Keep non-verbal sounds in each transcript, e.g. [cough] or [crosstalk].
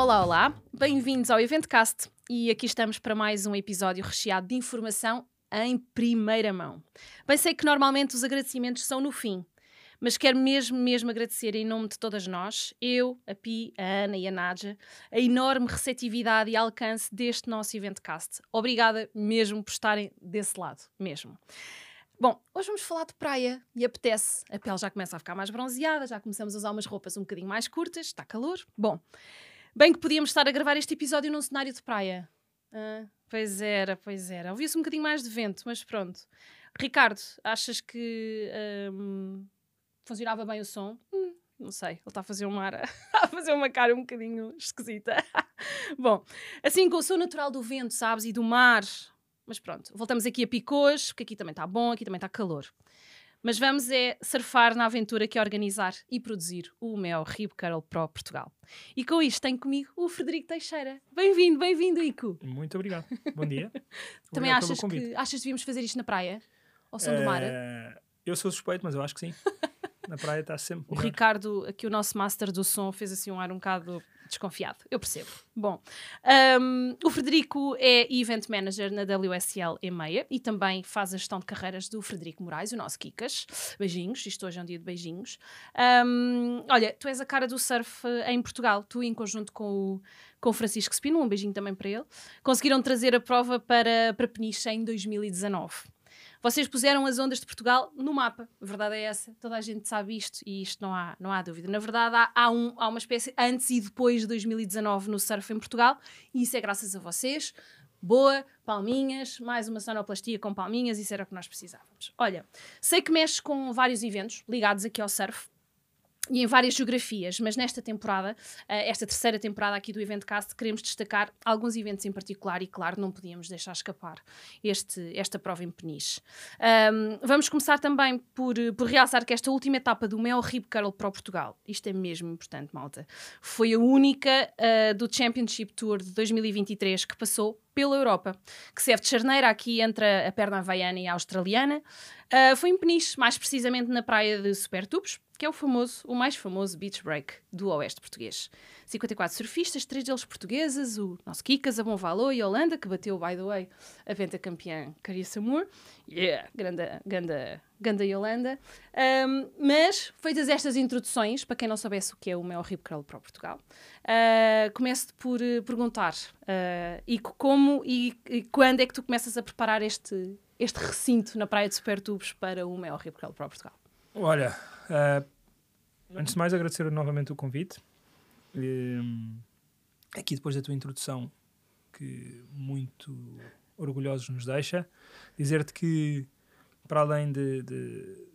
Olá, olá, bem-vindos ao Eventcast e aqui estamos para mais um episódio recheado de informação em primeira mão. Bem, sei que normalmente os agradecimentos são no fim, mas quero mesmo, mesmo agradecer em nome de todas nós, eu, a Pi, a Ana e a Nadja, a enorme receptividade e alcance deste nosso Eventcast. Obrigada mesmo por estarem desse lado, mesmo. Bom, hoje vamos falar de praia e apetece. A pele já começa a ficar mais bronzeada, já começamos a usar umas roupas um bocadinho mais curtas, está calor. Bom, bem que podíamos estar a gravar este episódio num cenário de praia. Pois era, pois era. Ouvia-se um bocadinho mais de vento, mas pronto. Ricardo, achas que hum, funcionava bem o som? Hum, não sei, ele está a fazer uma, ara... [laughs] a fazer uma cara um bocadinho esquisita. [laughs] Bom, assim com o som natural do vento, sabes, e do mar. Mas pronto, voltamos aqui a Picôs, porque aqui também está bom, aqui também está calor. Mas vamos é surfar na aventura que é organizar e produzir o Mel Rio Carol Pro Portugal. E com isto tenho comigo o Frederico Teixeira. Bem-vindo, bem-vindo, Ico. Muito obrigado. Bom dia. [laughs] Também achas que, achas que devíamos fazer isto na praia? Ao som do mar? Uh, eu sou suspeito, mas eu acho que sim. [laughs] na praia está sempre. O Ricardo, aqui o nosso master do som, fez assim um ar um bocado desconfiado. Eu percebo. Bom, um, o Frederico é Event Manager na WSL EMEA e também faz a gestão de carreiras do Frederico Moraes, o nosso Kikas. Beijinhos, isto hoje é um dia de beijinhos. Um, olha, tu és a cara do surf em Portugal, tu em conjunto com o, com o Francisco Spino, um beijinho também para ele, conseguiram trazer a prova para, para Peniche em 2019. Vocês puseram as ondas de Portugal no mapa. A verdade é essa. Toda a gente sabe isto e isto não há, não há dúvida. Na verdade, há, há, um, há uma espécie antes e depois de 2019 no surf em Portugal e isso é graças a vocês. Boa, palminhas, mais uma sonoplastia com palminhas, isso era o que nós precisávamos. Olha, sei que mexes com vários eventos ligados aqui ao surf, e em várias geografias, mas nesta temporada, eh, esta terceira temporada aqui do Eventcast, queremos destacar alguns eventos em particular e, claro, não podíamos deixar escapar este, esta prova em Peniche. Um, vamos começar também por, por realçar que esta última etapa do Mel Rib Carol para Portugal, isto é mesmo importante, malta, foi a única uh, do Championship Tour de 2023 que passou pela Europa, que serve de charneira aqui entre a perna havaiana e a australiana. Uh, foi em Peniche, mais precisamente na praia de Supertubos, que é o famoso, o mais famoso beach break do oeste português. 54 surfistas, três deles portuguesas, o nosso Kikas, a Bonvalô e a Holanda, que bateu, by the way, a venta campeã Carissa Moore. Yeah, ganda, ganda, ganda Yolanda. Um, mas, feitas estas introduções, para quem não soubesse o que é o Mel Rip Curl para Portugal, uh, começo por uh, perguntar, uh, e como e, e, quando é que tu começas a preparar este, este recinto na Praia de Supertubos para o Mel Rip Curl para Portugal? Olha, Uh, antes de mais, agradecer novamente o convite. Aqui, depois da tua introdução, que muito orgulhosos nos deixa, dizer-te que, para além de, de,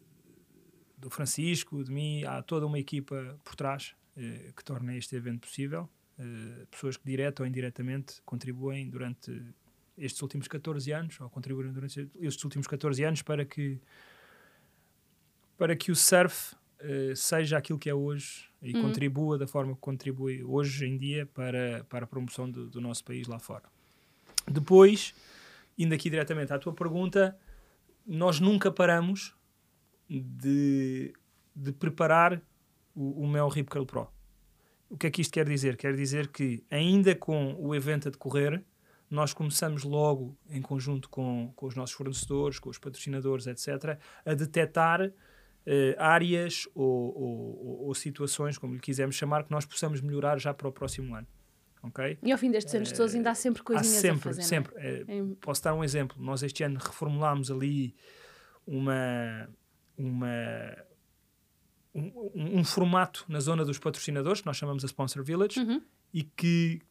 do Francisco, de mim, há toda uma equipa por trás eh, que torna este evento possível. Eh, pessoas que, direta ou indiretamente, contribuem durante estes últimos 14 anos, ou contribuíram durante estes últimos 14 anos para que para que o surf uh, seja aquilo que é hoje e uhum. contribua da forma que contribui hoje em dia para, para a promoção do, do nosso país lá fora. Depois, indo aqui diretamente à tua pergunta, nós nunca paramos de, de preparar o, o Mel Rip Curl Pro. O que é que isto quer dizer? Quer dizer que, ainda com o evento a decorrer, nós começamos logo, em conjunto com, com os nossos fornecedores, com os patrocinadores, etc., a detectar uh, áreas ou, ou, ou, situações, como lhe quisermos chamar, que nós possamos melhorar já para o próximo ano. Okay? E ao fim destes anos todos ainda há sempre coisinhas há sempre, a fazer. É? Sempre, uh, Posso dar um exemplo. Nós este ano reformulámos ali uma, uma, um, um, formato na zona dos patrocinadores, que nós chamamos a Sponsor Village, uhum. e que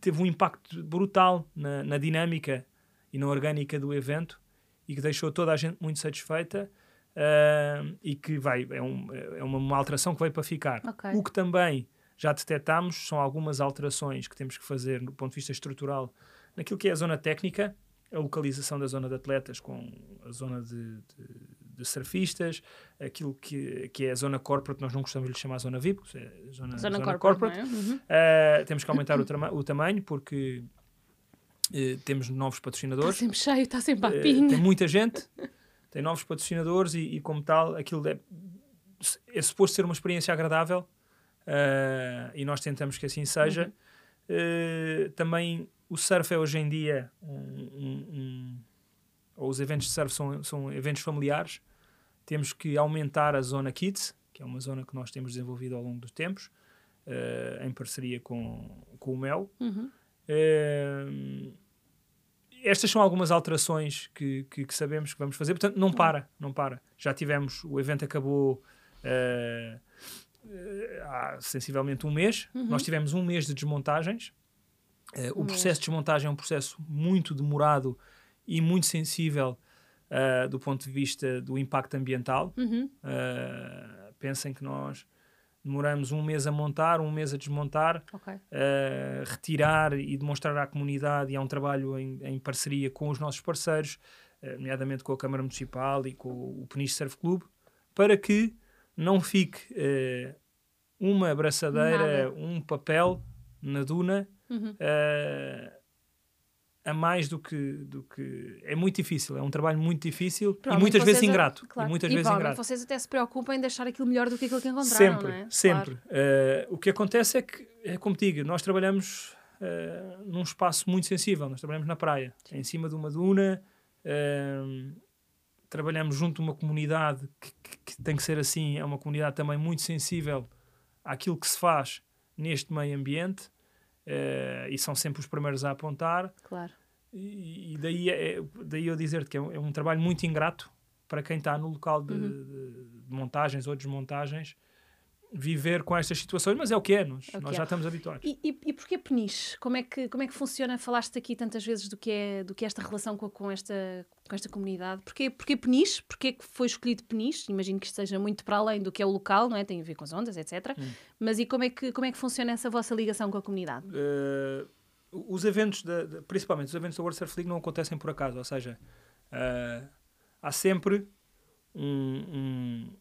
teve um impacto brutal na, na dinâmica e na orgânica do evento e que deixou toda a gente muito satisfeita uh, e que vai, é, um, é uma, uma, alteração que veio para ficar. Okay. O que também já detectámos são algumas alterações que temos que fazer do ponto de vista estrutural naquilo que é a zona técnica, a localização da zona de atletas com a zona de, de, de surfistas, aquilo que, que é a zona corporate, nós não gostamos de lhe chamar zona VIP, é zona, zona, zona corporate. corporate. É? Uhum. Uh, temos que aumentar o, o tamanho porque uh, temos novos patrocinadores. Está sempre cheio, está sempre a pinha. Uh, tem muita gente. [laughs] tem novos patrocinadores e, e como tal, aquilo é, é suposto ser uma experiência agradável uh, e nós tentamos que assim seja. Uhum. Uh, também o surf é hoje em dia um, um, um, ou os eventos de surf são, são eventos familiares. Temos que aumentar a zona Kids, que é uma zona que nós temos desenvolvido ao longo dos tempos, uh, em parceria com, com o Mel. Uhum. Estas são algumas alterações que, que, que, sabemos que vamos fazer, portanto, não para, não para. Já tivemos, o evento acabou uh, há sensivelmente um mês, uhum. nós tivemos um mês de desmontagens. Uh, um o processo mês. de desmontagem é um processo muito demorado e muito sensível uh, do ponto de vista do impacto ambiental. Uhum. pensem que nós demoramos um mês a montar, um mês a desmontar, okay. uh, retirar e demonstrar à comunidade, e há um trabalho em, em parceria com os nossos parceiros, uh, nomeadamente com a Câmara Municipal e com o Peniche Surf Club, para que não fique uh, uma abraçadeira, Nada. um papel na duna uhum a mais do que, do que. É muito difícil, é um trabalho muito difícil e muitas vezes ingrato. Claro. E muitas e vezes ingrato. vocês até se preocupam em deixar aquilo melhor do que aquilo que encontraram. Sempre, é? sempre. Claro. Uh, o que acontece é que, é como digo, nós trabalhamos uh, num espaço muito sensível, nós trabalhamos na praia, Sim. em cima de uma duna. Uh, trabalhamos junto de uma comunidade que, que, que tem que ser assim, é uma comunidade também muito sensível àquilo que se faz neste meio ambiente Uh, e são sempre os primeiros a apontar. Claro. E, e daí, é, daí eu dizer-te que é um, é um, trabalho muito ingrato para quem está no local de, uhum. de, de, montagens ou desmontagens viver com estas situações, mas é o que é, nós, é nós é. já estamos habituados. E, e, e porquê Peniche? Como é, que, como é que funciona? Falaste aqui tantas vezes do que é, do que é esta relação com, com, esta, com esta comunidade. Porquê, porquê Peniche? Porquê que foi escolhido Peniche? Imagino que esteja muito para além do que é o local, não é? Tem a ver com as ondas, etc. Hum. Mas e como é, que, como é que funciona essa vossa ligação com a comunidade? Uh, os eventos, de, de, principalmente os eventos da World Surf League não acontecem por acaso, ou seja, uh, há sempre um, um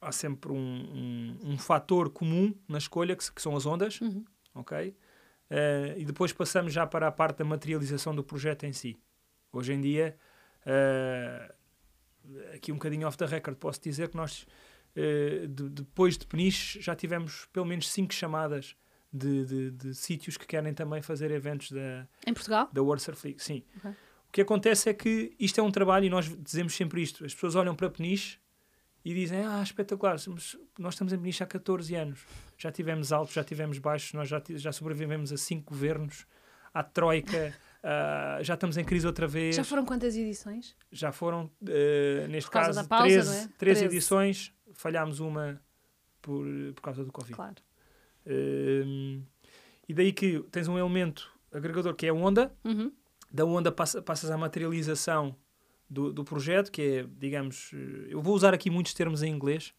há sempre um, um, um fator comum na escolha, que, que são as ondas, uhum. ok? Uh, e depois passamos já para a parte da materialização do projeto em si. Hoje em dia, uh, aqui um bocadinho off the record, posso dizer que nós, uh, de, depois de Peniche, já tivemos pelo menos cinco chamadas de, de, de, sítios que querem também fazer eventos da, em Portugal? da World Surf League. Sim. Okay. O que acontece é que isto é um trabalho, e nós dizemos sempre isto, as pessoas olham para Peniche e dizem, ah, espetacular, nós estamos em Peniche há 14 anos, já tivemos altos, já tivemos baixos, nós já, já sobrevivemos a cinco governos, à troika, uh, [laughs] já estamos em crise outra vez. Já foram quantas edições? Já foram, uh, neste caso, pausa, 13, é? 13, edições, falhámos uma por, por causa do Covid. Claro. Uh, e daí que tens um elemento agregador que é a onda, uhum. da onda passa, passas à materialização do, do projeto, que é, digamos, eh, eu vou usar aqui muitos termos em inglês,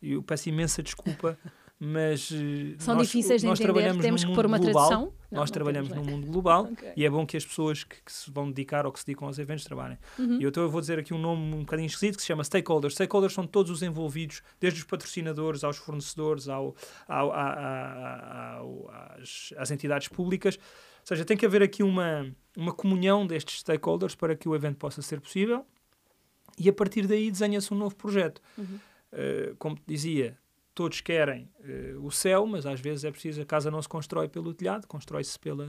e eu peço imensa desculpa, [laughs] mas eh, são nós, difíceis de nós entender, trabalhamos temos que pôr uma global, tradução. Não, nós não trabalhamos num mundo global okay. e é bom que as pessoas que, que, se vão dedicar ou que se dedicam aos eventos trabalhem. Uhum. E eu, então eu vou dizer aqui um nome um bocadinho esquisito que se chama Stakeholders. Stakeholders são todos os envolvidos, desde os patrocinadores aos fornecedores, ao, ao, ao, às, às entidades públicas. Ou seja, tem que haver aqui uma, uma comunhão destes stakeholders para que o evento possa ser possível e a partir daí desenha-se um novo projeto. Uhum. Uh, como dizia, todos querem uh, o céu, mas às vezes é preciso, a casa não se constrói pelo telhado, constrói-se pela,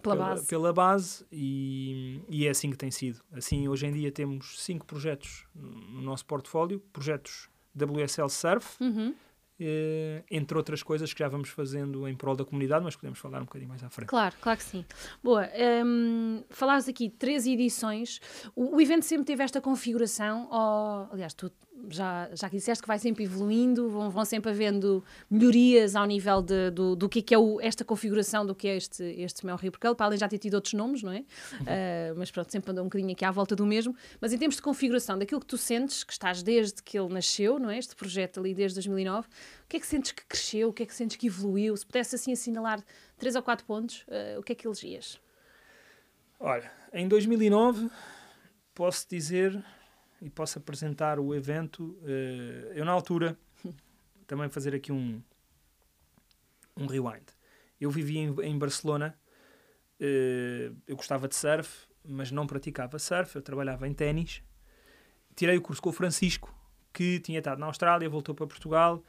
pela, pela, base, pela base e, e, é assim que tem sido. Assim, hoje em dia temos cinco projetos no nosso portfólio, projetos WSL Surf, uhum. Uh, entre outras coisas que já vamos fazendo em prol da comunidade, mas podemos falar um bocadinho mais à frente. Claro, claro que sim. Boa, um, ehm, falaste aqui três edições, o, o, evento sempre teve esta configuração, ou, aliás, tu já, já disseste que vai sempre evoluindo, vão, vão sempre havendo melhorias ao nível de, do, do que é, que é o, esta configuração, do que é este, este Mel Rio, porque ele, para além já ter tido outros nomes, não é? Uh, mas pronto, sempre andou um bocadinho aqui à volta do mesmo. Mas em termos de configuração, daquilo que tu sentes, que estás desde que ele nasceu, não é? Este projeto ali desde 2009, o que é que sentes que cresceu, o que é que sentes que evoluiu? Se pudesse assim assinalar três ou quatro pontos, uh, o que é que elegias? Olha, em 2009, posso dizer e posso apresentar o evento. Uh, eu, na altura, [laughs] também fazer aqui um, um rewind. Eu vivia em, em Barcelona, uh, eu gostava de surf, mas não praticava surf, eu trabalhava em ténis. Tirei o curso com o Francisco, que tinha estado na Austrália, voltou para Portugal.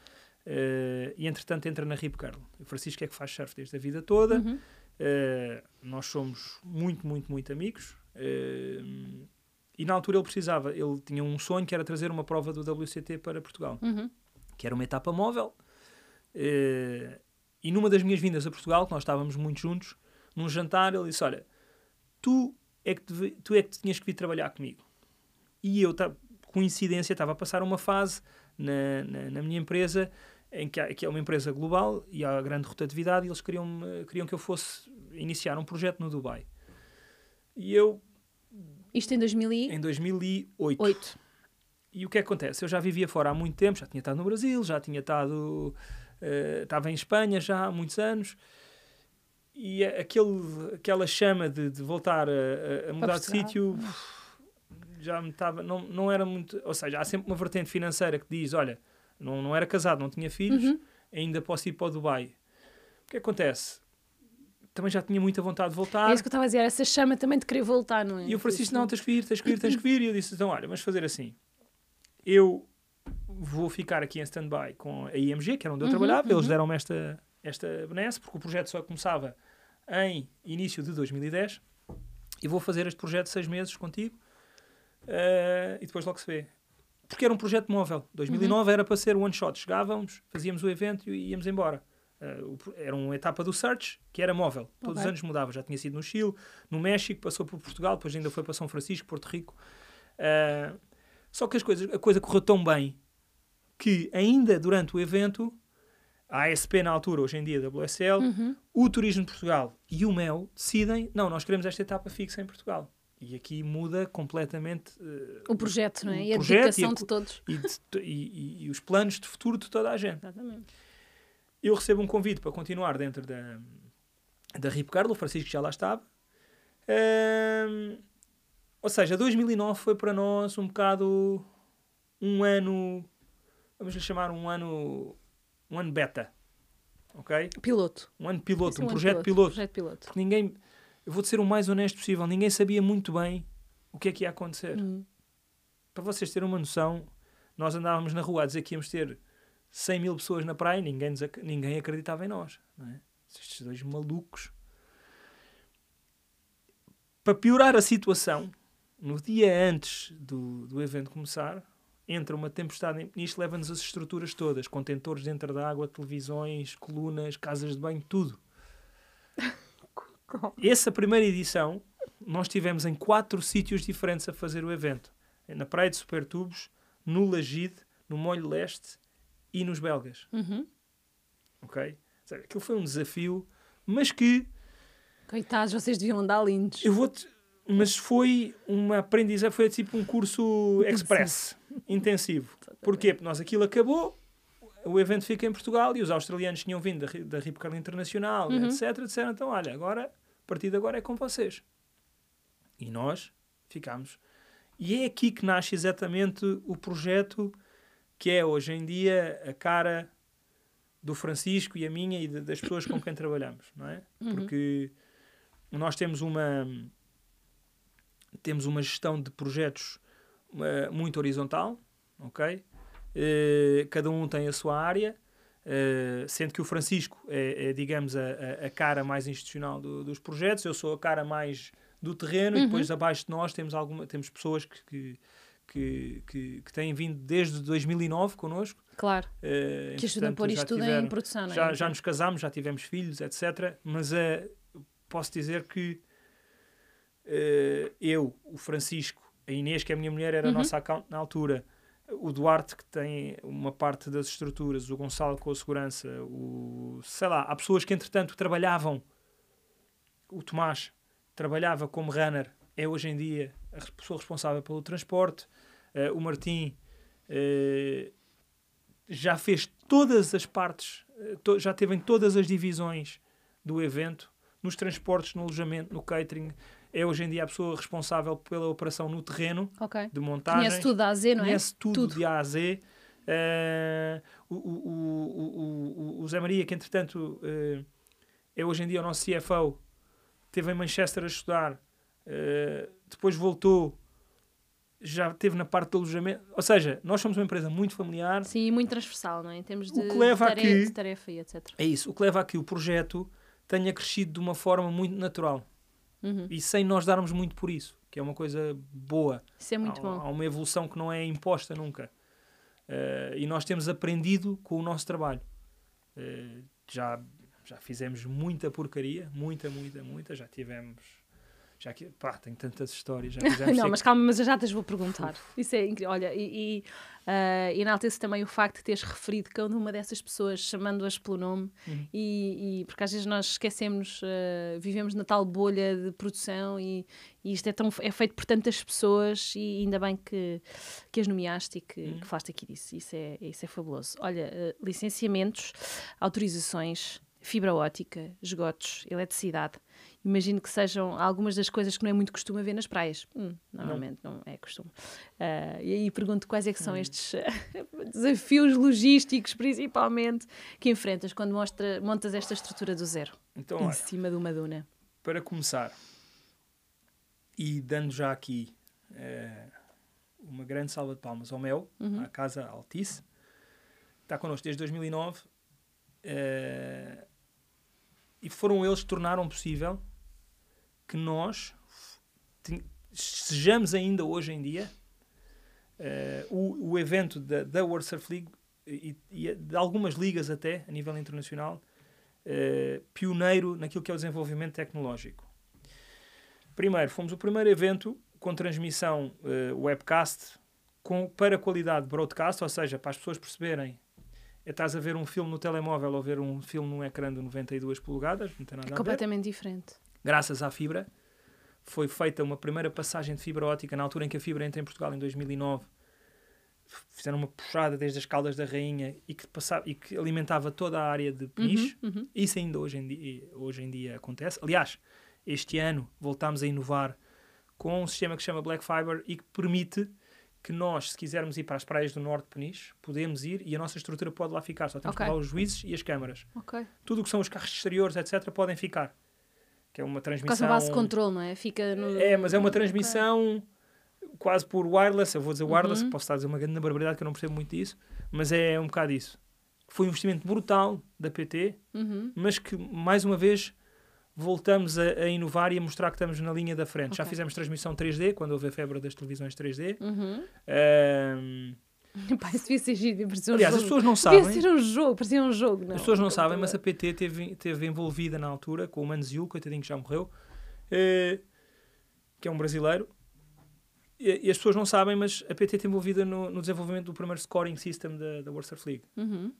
Uh, e entretanto entra na Rip Curl. O Francisco é que faz surf desde a vida toda. Uhum. Uh, nós somos muito, muito, muito amigos. Uh, e na altura ele precisava, ele tinha um sonho que era trazer uma prova do WCT para Portugal, Uhum. que era uma etapa móvel. Uh, e numa das minhas vindas a Portugal, que nós estávamos muito juntos, num jantar, ele disse: Olha, tu é que, tu é que tinhas que vir trabalhar comigo. E eu, coincidência, estava a passar uma fase na, na, na minha empresa em que, há, que é uma empresa global e há grande rotatividade e eles queriam, queriam que eu fosse iniciar um projeto no Dubai. E eu, Isto em 2008. em 2008, e o que é que acontece? Eu já vivia fora há muito tempo, já tinha estado no Brasil, já tinha estado. eh, estava em Espanha já há muitos anos. E aquele, aquela chama de, de voltar a, a- mudar de sítio já me estava. Não, não era muito. Ou seja, há sempre uma vertente financeira que diz: olha, não, não era casado, não tinha filhos, Uhum. ainda posso ir para o Dubai. O que acontece? Também já tinha muita vontade de voltar. É isso que eu estava a dizer, essa chama também de querer voltar, não é? E o Francisco, não, tens que vir, tens que vir, tens que vir. E eu disse, então, olha, vamos fazer assim. Eu vou ficar aqui em stand-by com a IMG, que era onde eu Uhum, trabalhava. Eles uhum. deram-me esta, esta benesse, porque o projeto só começava em início de 2010. E vou fazer este projeto seis meses contigo. eh, e depois logo se vê. Porque era um projeto móvel. 2009 era para ser one shot. Chegávamos, fazíamos o evento e íamos embora. Pro- era uma etapa do Search que era móvel. Todos os Ok. anos mudava. Já tinha sido no Chile, no México, passou por Portugal, depois ainda foi para São Francisco, Porto Rico. Eh, só que as coisas, a coisa correu tão bem que ainda durante o evento, a ASP na altura, hoje em dia WSL, Uhum. o Turismo de Portugal e o MEL decidem, não, nós queremos esta etapa fixa em Portugal. E aqui muda completamente eh, O projeto, não é? o E a dedicação e a de todos. e, de- e- e os planos de futuro de toda a gente. Exatamente. Eu recebo um convite para continuar dentro da, da Rip Carlo, o Francisco já lá estava. Ahm, ou seja, 2009 foi para nós um bocado um ano, vamos lhe chamar um ano, um ano beta, ok? Piloto. Um ano piloto, é um ano projeto piloto. Projeto piloto. Porque ninguém, eu vou ser o mais honesto possível, ninguém sabia muito bem o que é que ia acontecer. Uhum. Para vocês terem uma noção, nós andávamos na rua a dizer que íamos ter 100 mil pessoas na praia e ninguém, nos ninguém acreditava em nós. É? Estes dois malucos. Para piorar a situação, no dia antes do, do evento começar, entra uma tempestade em isto leva-nos as estruturas todas, contentores dentro da água, televisões, colunas, casas de banho, tudo. [laughs] Essa primeira edição, nós tivemos em quatro sítios diferentes a fazer o evento. Na Praia de Supertubos, no Lagide, no Molho Leste e nos Belgas. Uhum. Ok? Seja, Aquilo foi um desafio, mas que Coitados, vocês deviam andar lindos. eu vou mas foi uma aprendizagem, foi tipo um curso express, intensivo. Porquê? Porque nós aquilo acabou, o evento fica em Portugal e os australianos tinham vindo da, da Rip Curl Internacional, Uhum. etc. Disseram, então, olha, agora, a partir de agora é com vocês. E nós ficámos. E é aqui que nasce exatamente o projeto que é hoje em dia a cara do Francisco e a minha e de- das pessoas com quem trabalhamos, não é? Uhum. Porque nós temos uma temos uma gestão de projetos eh, muito horizontal, ok? Eh, cada um tem a sua área, eh, sendo que o Francisco é, é, digamos, a, a- cara mais institucional do- dos projetos, eu sou a cara mais do terreno e Uhum. depois abaixo de nós temos, alguma, temos pessoas que, que, que, que, que têm vindo desde 2009 connosco. Claro. eh, Que ajudam a pôr isto tudo tiveram- em produção, é? já, já nos casámos, já tivemos filhos, etc. Mas eh, posso dizer que eh, eu, o Francisco, a Inês, que é a minha mulher, era a Uhum. nossa account na altura, o Duarte, que tem uma parte das estruturas, o Gonçalo com a segurança, o sei lá, há pessoas que entretanto trabalhavam, o Tomás trabalhava como runner, é hoje em dia a pessoa responsável pelo transporte, eh, o Martim eh, já fez todas as partes, eh, to- já teve em todas as divisões do evento, nos transportes, no alojamento, no catering. É hoje em dia a pessoa responsável pela operação no terreno, Ok. de montagem. Conhece tudo da AZ, não é? Conhece tudo, Tudo. de A a Z. Eh, o, o, o, o, Zé Maria, que entretanto eh, é hoje em dia o nosso CFO, esteve em Manchester a estudar, eh, depois voltou já esteve na parte do alojamento. Ou seja, nós somos uma empresa muito familiar. Sim, e muito transversal, não é? Em termos de, que leva tarefa, que- de tarefa e etc. É isso. O que leva a que o projeto tenha crescido de uma forma muito natural. Uhum. E sem nós darmos muito por isso, que é uma coisa boa. Isso é muito há, bom. há uma evolução que não é imposta nunca. Eh, e nós temos aprendido com o nosso trabalho. Eh, já, já fizemos muita porcaria, muita, muita, muita. Já tivemos. Já que, pá, tenho tantas histórias. [laughs] Não, mas calma, mas eu já te vou perguntar. Isso é incrível. Olha, e, e enaltece também o facto de teres referido cada uma dessas pessoas, chamando-as pelo nome, Uhum. e, e- porque às vezes nós esquecemos, ah, vivemos na tal bolha de produção e, e isto é, tão, é feito por tantas pessoas e ainda bem que, que as nomeaste e que, Uhum. que falaste aqui disso. Isso é, isso é fabuloso. Olha, ah, licenciamentos, autorizações, fibra ótica, esgotos, eletricidade. Imagino que sejam algumas das coisas que não é muito costume ver nas praias. Hum, normalmente não. é costume. Ah, e aí pergunto quais é que Hum. são estes ah, [laughs] desafios logísticos, principalmente, que enfrentas quando mostra, montas esta estrutura do zero, Então, em olha, cima de uma duna. para começar, e dando já aqui eh, uma grande salva de palmas ao Mel, Uhum. à Casa Altice, está connosco desde 2009, eh, e foram eles que tornaram possível que nós sejamos ainda hoje em dia eh, o, o evento da, da World Surf League e, e de algumas ligas até a nível internacional eh, pioneiro naquilo que é o desenvolvimento tecnológico. Primeiro, fomos o primeiro evento com transmissão eh, webcast com, para qualidade broadcast, ou seja, para as pessoas perceberem estás a ver um filme no telemóvel ou ver um filme num ecrã de 92 polegadas, não tem nada É a ver. completamente diferente. Graças à fibra, foi feita uma primeira passagem de fibra ótica na altura em que a fibra entra em Portugal, em 2009. Fizeram uma puxada desde as Caldas da Rainha e que, passava, e que alimentava toda a área de Peniche. Uhum, uhum. Isso ainda hoje em, dia, hoje em dia acontece. Aliás, este ano voltámos a inovar com um sistema que se chama Black Fiber e que permite que nós, se quisermos ir para as praias do norte de Peniche, podemos ir e a nossa estrutura pode lá ficar. Só temos Ok. que levar os juízes e as câmaras. Ok. Tudo o que são os carros exteriores, etc., podem ficar. Que é uma Quase transmissão... uma base de controle, não é? Fica no... É, mas é uma transmissão quase por wireless. Eu vou dizer wireless, Uhum. posso estar a dizer uma grande barbaridade que eu não percebo muito disso, mas é um bocado isso. Foi um investimento brutal da PT, Uhum. mas que, mais uma vez, voltamos a, a inovar e a mostrar que estamos na linha da frente. Já Ok. fizemos transmissão 3D, quando houve a febre das televisões 3D. Uhum. Ahm, [laughs] Pá, isso devia ser giro, parecia um aliás, as jogo. pessoas não Devia sabem. ser um jogo, parecia um jogo. Não, As pessoas não um sabem, mas a. PT teve, teve envolvida na altura com o Manzil, coitadinho que já morreu, eh, que é um brasileiro. E, e as pessoas não sabem, mas a PT teve envolvida no, no desenvolvimento do primeiro scoring system da, da World Surf League. Uhum.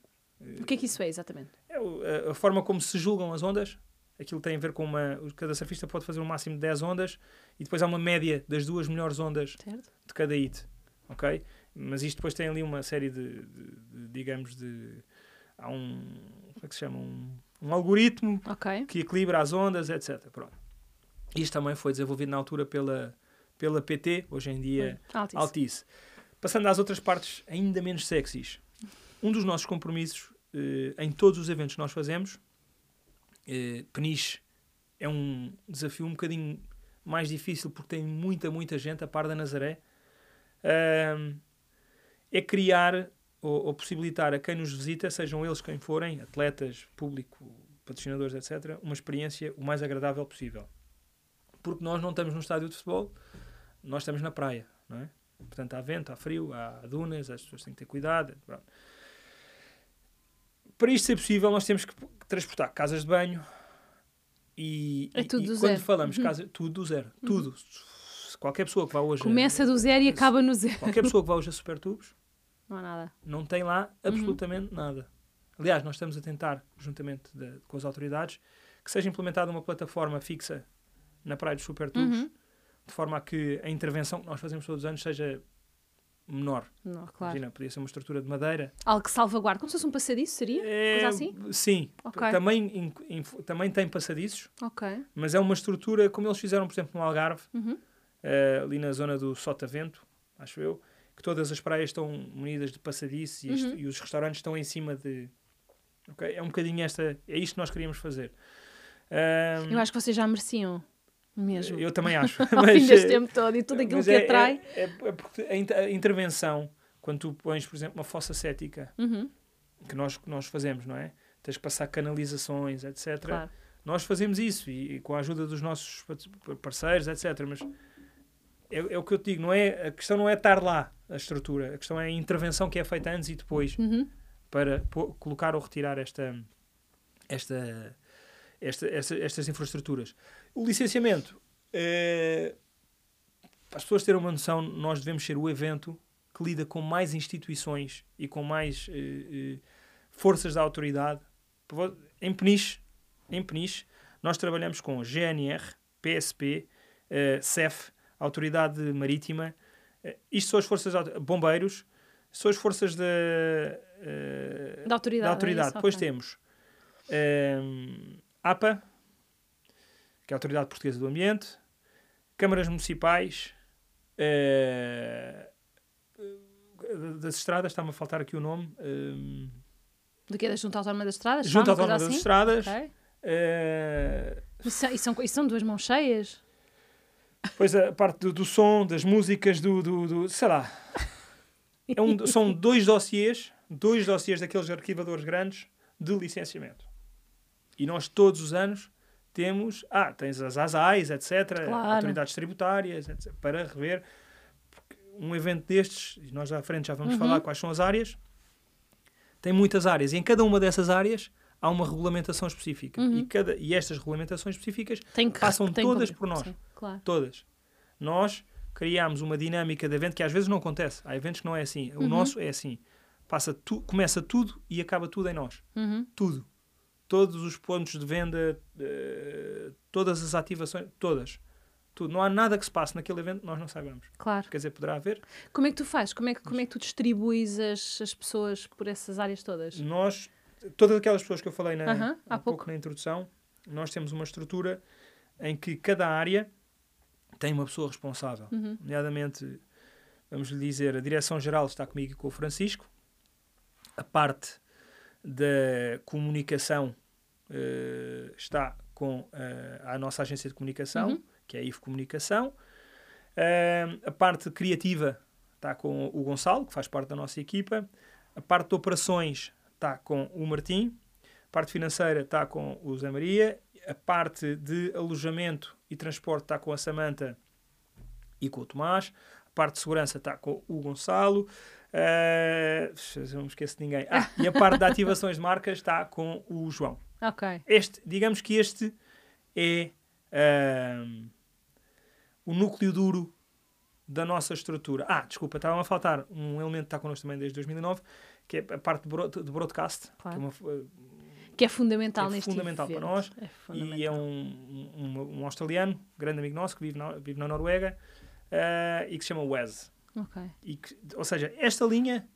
O que é que isso é, exatamente? É a, a forma como se julgam as ondas. Aquilo tem a ver com uma. Cada surfista pode fazer um máximo de 10 ondas e depois há uma média das duas melhores ondas Certo? de cada hit. Ok? Mas isto depois tem ali uma série de, de- de, digamos, de. Há um. Como é que se chama? Um, um algoritmo Ok. que equilibra as ondas, etc. Pronto. Isto também foi desenvolvido na altura pela, pela PT, hoje em dia Altice. Altice. Passando às outras partes ainda menos sexys. Um dos nossos compromissos eh, em todos os eventos que nós fazemos, eh, Peniche é um desafio um bocadinho mais difícil porque tem muita, muita gente, a par da Nazaré, ahm, é criar ou, ou possibilitar a quem nos visita, sejam eles quem forem, atletas, público, patrocinadores, etc., uma experiência o mais agradável possível. Porque nós não estamos num estádio de futebol, nós estamos na praia, não é? Portanto, há vento, há frio, há dunas, as pessoas têm que ter cuidado. pronto. Para isto ser possível, nós temos que transportar casas de banho e, É e- tudo e do quando zero. falamos Uhum. casa, tudo do zero, tudo. Se Qualquer pessoa que vá hoje, a- Começa do zero e acaba no zero. qualquer pessoa que vá hoje a Supertubos [laughs] Não há nada. não tem lá Uhum. absolutamente nada. Aliás, nós estamos a tentar, juntamente de- com as autoridades, que seja implementada uma plataforma fixa na Praia dos Supertubos, Uhum. de forma a que a intervenção que nós fazemos todos os anos seja menor. Não, claro. Imagina, podia ser uma estrutura de madeira. Algo que salvaguarda. Como se fosse um passadiço, seria? É, Coisa assim? Sim. Ok. Também, in- in- também tem passadiços, Ok. mas é uma estrutura como eles fizeram, por exemplo, no Algarve, Uhum. eh, ali na zona do Sotavento, acho eu, que todas as praias estão munidas de passadiços e, isto- Uhum. e os restaurantes estão em cima de. Ok? É um bocadinho esta. É isto que nós queríamos fazer. Eu acho que vocês já mereciam Mesmo. Eu também acho. [laughs] Ao [laughs] mas, fim deste eh, tempo todo e tudo aquilo que é, atrai. É, é- é porque a, inter- a intervenção, quando tu pões, por exemplo, uma fossa cética, Uhum, que nós, que nós fazemos, não é? Tens que passar canalizações, etc. claro. Nós fazemos isso e, e com a ajuda dos nossos pa- parceiros, etc. Mas é, é o que eu te digo, não é, a questão não é estar lá, a estrutura. A questão é a intervenção que é feita antes e depois Uhum. para colocar ou retirar esta, esta, esta, esta- estas infraestruturas. O licenciamento, eh, para as pessoas terem uma noção, nós devemos ser o evento que lida com mais instituições e com mais eh, eh, forças da autoridade. Em Peniche, em Peniche, nós trabalhamos com GNR, PSP, eh, CEF, Autoridade Marítima, eh, isto são as forças, bombeiros, são as forças da, eh, Da autoridade. da é autoridade. isso? Depois Ok. temos ehm, APA, que é a Autoridade Portuguesa do Ambiente, câmaras municipais, eh, das estradas, está-me a faltar aqui o nome, ehm, Do que é da Junta Autónoma das Estradas? Junta Autónoma das assim? Estradas, Ok. eh, Isso, são- isso são, duas mãos cheias? depois a parte do, do som, das músicas, do, do, do- sei lá. É um- são dois dossiês, dois dossiês daqueles arquivadores grandes de licenciamento. E nós todos os anos temos, ah, tens as ASAIs, etc., Claro. autoridades tributárias, etc., para rever. Um evento destes, e nós à frente já vamos Uhum. falar quais são as áreas, tem muitas áreas, e em cada uma dessas áreas há uma regulamentação específica. Uhum. E, cada, e estas regulamentações específicas que, Passam todas por nós. Sim, claro. Todas. Nós criámos uma dinâmica de evento que às vezes não acontece. Há eventos que não é assim. O Uhum. nosso é assim. Passa tu, começa tudo e acaba tudo em nós. Uhum. Tudo. Todos os pontos de venda, eh, todas as ativações, todas. Tudo. Não há nada que se passe naquele evento que nós não saibamos. Claro. Quer dizer, poderá haver. Como é que tu fazes? Como é que, como é que tu distribuis as, as pessoas por essas áreas todas? Nós, todas aquelas pessoas que eu falei na, Aham, há há pouco na introdução, nós temos uma estrutura em que cada área tem uma pessoa responsável. Uhum. nomeadamente, vamos lhe dizer, a direção-geral está comigo e com o Francisco, a parte da comunicação eh, está com eh, a nossa agência de comunicação, Uhum. que é a IF Comunicação, Eh, a parte criativa está com o Gonçalo, que faz parte da nossa equipa, a parte de operações está com o Martim, a parte financeira está com o Zé Maria, a parte de alojamento e transporte está com a Samanta e com o Tomás. A parte de segurança está com o Gonçalo. Eh, não me esqueço de ninguém. Ah, e a parte de ativações de marcas está com o João. Ok. Este, digamos que este é ahm, o núcleo duro da nossa estrutura. Ah, desculpa, estava a faltar um elemento que está connosco também desde 2009, que é a parte de, broad- de broadcast, Claro. que é uma, Que é fundamental É fundamental para evento. nós É e é um, um, um australiano, grande amigo nosso, que vive na, vive na Noruega eh, e que se chama Wes. Ok. E que, ou seja, esta linha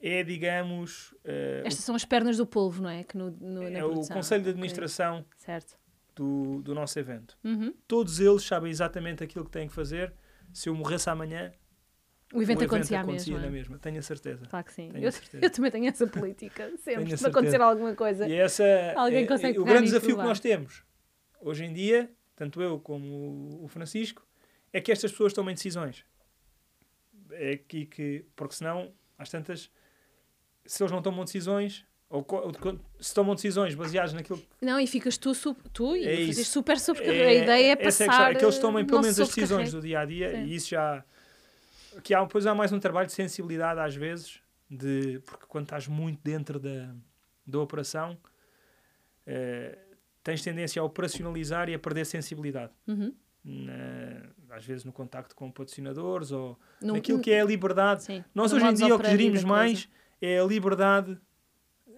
é, digamos, eh, Estas são as pernas do polvo, não é? Que no, no, o, é o conselho de administração Certo. do, do nosso evento. Uhum. Todos eles sabem exatamente aquilo que têm que fazer. Se eu morresse amanhã, O evento o acontecia à acontecia mesma. na mesma. Tenho a certeza. Claro que sim. Eu, eu também tenho essa política. Sempre. Se acontecer alguma coisa. E essa Alguém é- consegue é o grande desafio que nós temos hoje em dia, tanto eu como o Francisco, é que estas pessoas tomem decisões. É aqui que, porque senão, às tantas, se eles não tomam decisões, ou ou se tomam decisões baseadas naquilo que Não, e ficas tu, su- tu e É fazes super sobrecarregado. a ideia é questão, passar. é que eles tomem pelo não menos as decisões do dia a dia Sim. e isso já que há depois há mais um trabalho de sensibilidade às vezes de porque quando estás muito dentro da, da operação eh, tens tendência a operacionalizar e a perder sensibilidade Uhum. na- às vezes no contacto com patrocinadores ou Não- naquilo que é a liberdade Sim. nós No hoje em dia o que gerimos mais é a liberdade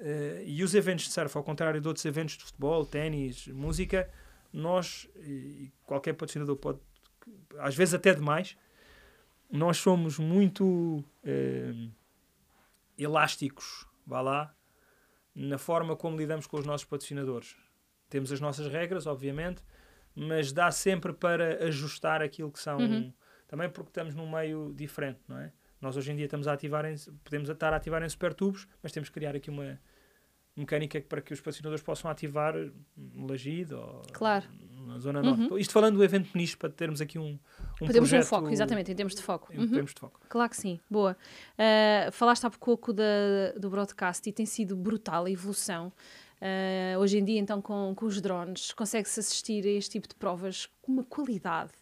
eh, e os eventos de surf, ao contrário de outros eventos de futebol, ténis, música, nós, e qualquer patrocinador pode, às vezes até demais, nós somos muito eh, elásticos, vá lá, na forma como lidamos com os nossos patrocinadores. Temos as nossas regras, obviamente, mas dá sempre para ajustar aquilo que são. Uhum. Também porque estamos num meio diferente, não é? Nós hoje em dia estamos a ativar em, podemos estar a ativar em super tubos, mas temos que criar aqui uma mecânica para que os patrocinadores possam ativar no Lagido ou Claro. na Zona Norte. Isto falando do evento Peniche, para termos aqui um, um Para termos um projeto foco, exatamente, em termos de foco. Em Uhum. termos de foco. Claro que sim, boa. Uh, falaste há pouco da, do broadcast e tem sido brutal a evolução. Uh, hoje em dia, então, com, com os drones, consegue-se assistir a este tipo de provas com uma qualidade.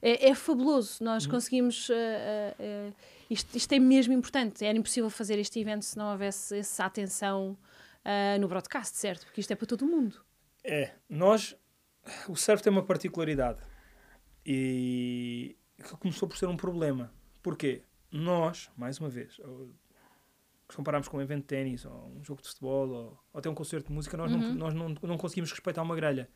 É, é fabuloso, nós conseguimos. uh, uh, isto, isto é mesmo importante. Era impossível fazer este evento se não houvesse essa atenção no broadcast, certo? Porque isto é para todo o mundo. É, nós. O surf tem uma particularidade e que começou por ser um problema. Porquê? Nós, mais uma vez, compararmos com um evento de ténis, ou um jogo de futebol, ou, ou até um concerto de música, nós, não, nós não, não conseguimos respeitar uma grelha.